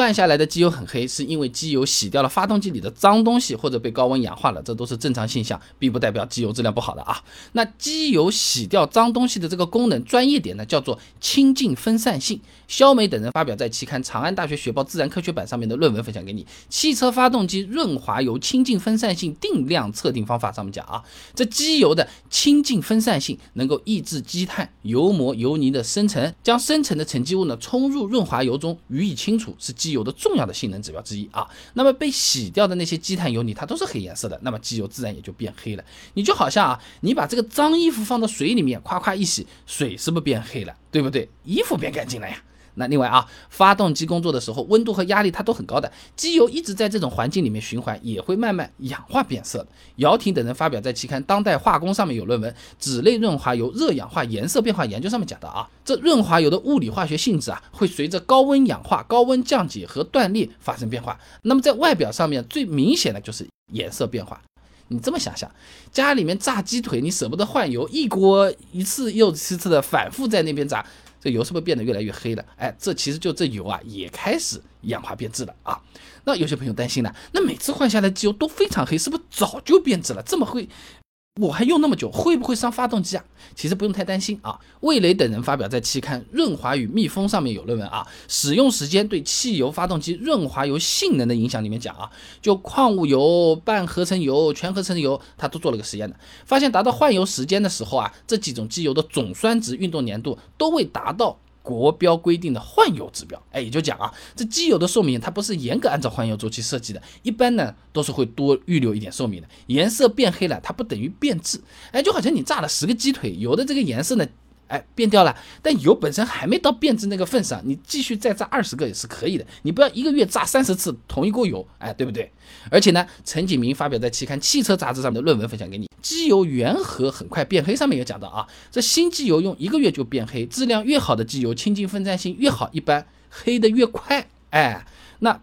换下来的机油很黑，是因为机油洗掉了发动机里的脏东西，或者被高温氧化了，这都是正常现象，并不代表机油质量不好的啊。那机油洗掉脏东西的这个功能，专业点呢叫做清净分散性。肖梅等人发表在期刊《长安大学学报自然科学版》上面的论文分享给你，《汽车发动机润滑油清净分散性定量测定方法》上面讲啊，这机油的清净分散性能够抑制积碳、油膜、油泥的生成，将生成的沉积物呢冲入润滑油中予以清除，是机有的重要的性能指标之一啊。那么被洗掉的那些积碳、油泥，它都是黑颜色的，那么机油自然也就变黑了。你就好像啊，你把这个脏衣服放到水里面，夸夸一洗，水是不是变黑了？对不对？衣服变干净了呀。那另外啊，发动机工作的时候，温度和压力它都很高的，机油一直在这种环境里面循环，也会慢慢氧化变色。姚婷等人发表在期刊《当代化工》上面有论文，《酯类润滑油热氧化颜色变化研究》上面讲的啊，这润滑油的物理化学性质啊，会随着高温氧化、高温降解和断裂发生变化。那么在外表上面最明显的就是颜色变化。你这么想想，家里面炸鸡腿，你舍不得换油，一锅一次又一次的反复在那边炸。这油是不是变得越来越黑了？哎，这其实就这油啊，也开始氧化变质了啊。那有些朋友担心呢，那每次换下来机油都非常黑，是不是早就变质了？这么会？我还用那么久，会不会伤发动机啊？其实不用太担心啊。魏雷等人发表在期刊《润滑与密封》上面有论文啊，使用时间对汽油发动机润滑油性能的影响里面讲啊，就矿物油、半合成油、全合成油，他都做了个实验的，发现达到换油时间的时候啊，这几种机油的总酸值、运动粘度都未达到。国标规定的换油指标，哎，也就讲啊，这机油的寿命它不是严格按照换油周期设计的，一般呢都是会多预留一点寿命的。颜色变黑了，它不等于变质，哎，就好像你炸了十个鸡腿，油的这个颜色呢。哎，变掉了，但油本身还没到变质那个份上，你继续再炸二十个也是可以的。你不要一个月炸三十次同一锅油，哎，对不对？而且呢，陈景明发表在期刊《汽车杂志》上的论文分享给你，机油原盒很快变黑，上面有讲到啊，这新机油用一个月就变黑，质量越好的机油，清净分散性越好，一般黑的越快。哎，那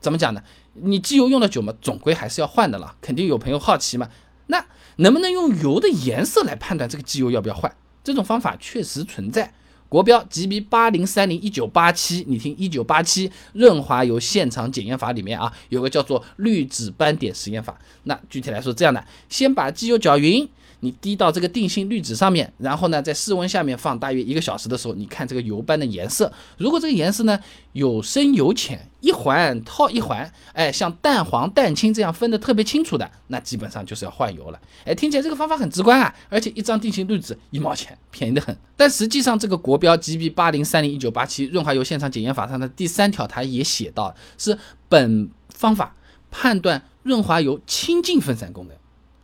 怎么讲呢？你机油用的久嘛，总归还是要换的了。肯定有朋友好奇嘛，那能不能用油的颜色来判断这个机油要不要换？这种方法确实存在，国标 GB 八零三零一九八七，你听一九八七润滑油现场检验法里面啊，有个叫做滤纸斑点实验法。那具体来说这样的，先把机油搅匀。你滴到这个定性滤纸上面，然后呢，在室温下面放大约一个小时的时候，你看这个油斑的颜色。如果这个颜色呢有深有浅，一环套一环，哎，像淡黄淡青这样分得特别清楚的，那基本上就是要换油了。哎，听起来这个方法很直观啊，而且一张定性滤纸一毛钱，便宜的很。但实际上，这个国标 GB 八零三零一九八七润滑油现场检验法上的第三条，它也写到是本方法判断润滑油清净分散功能。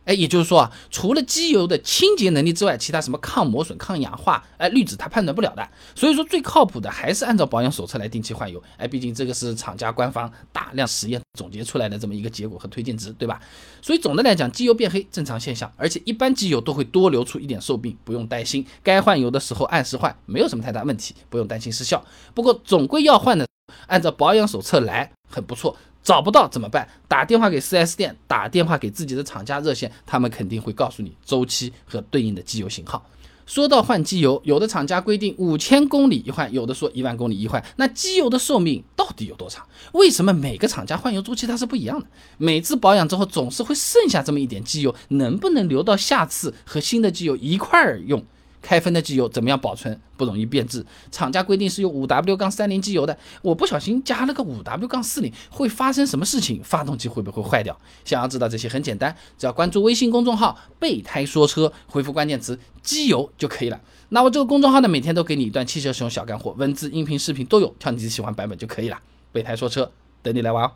哎，也就是说啊，除了机油的清洁能力之外，其他什么抗磨损、抗氧化，哎，滤纸它判断不了的。所以说最靠谱的还是按照保养手册来定期换油。哎，毕竟这个是厂家官方大量实验总结出来的这么一个结果和推荐值，对吧？所以总的来讲，机油变黑正常现象，而且一般机油都会多留出一点寿命，不用担心。该换油的时候按时换，没有什么太大问题，不用担心失效。不过总归要换的，按照保养手册来，很不错。找不到怎么办？打电话给 4S 店，打电话给自己的厂家热线，他们肯定会告诉你周期和对应的机油型号。说到换机油，有的厂家规定五千公里一换，有的说一万公里一换。那机油的寿命到底有多长？为什么每个厂家换油周期它是不一样的？每次保养之后总是会剩下这么一点机油，能不能留到下次和新的机油一块儿用？开封的机油怎么样保存不容易变质？厂家规定是用五 W 杠三零机油的，我不小心加了个五 W 杠四零，会发生什么事情？发动机会不会坏掉？想要知道这些很简单，只要关注微信公众号“备胎说车”，回复关键词“机油”就可以了。那我这个公众号呢，每天都给你一段汽车使用小干货，文字、音频、视频都有，挑你自己喜欢版本就可以了。备胎说车，等你来玩哦。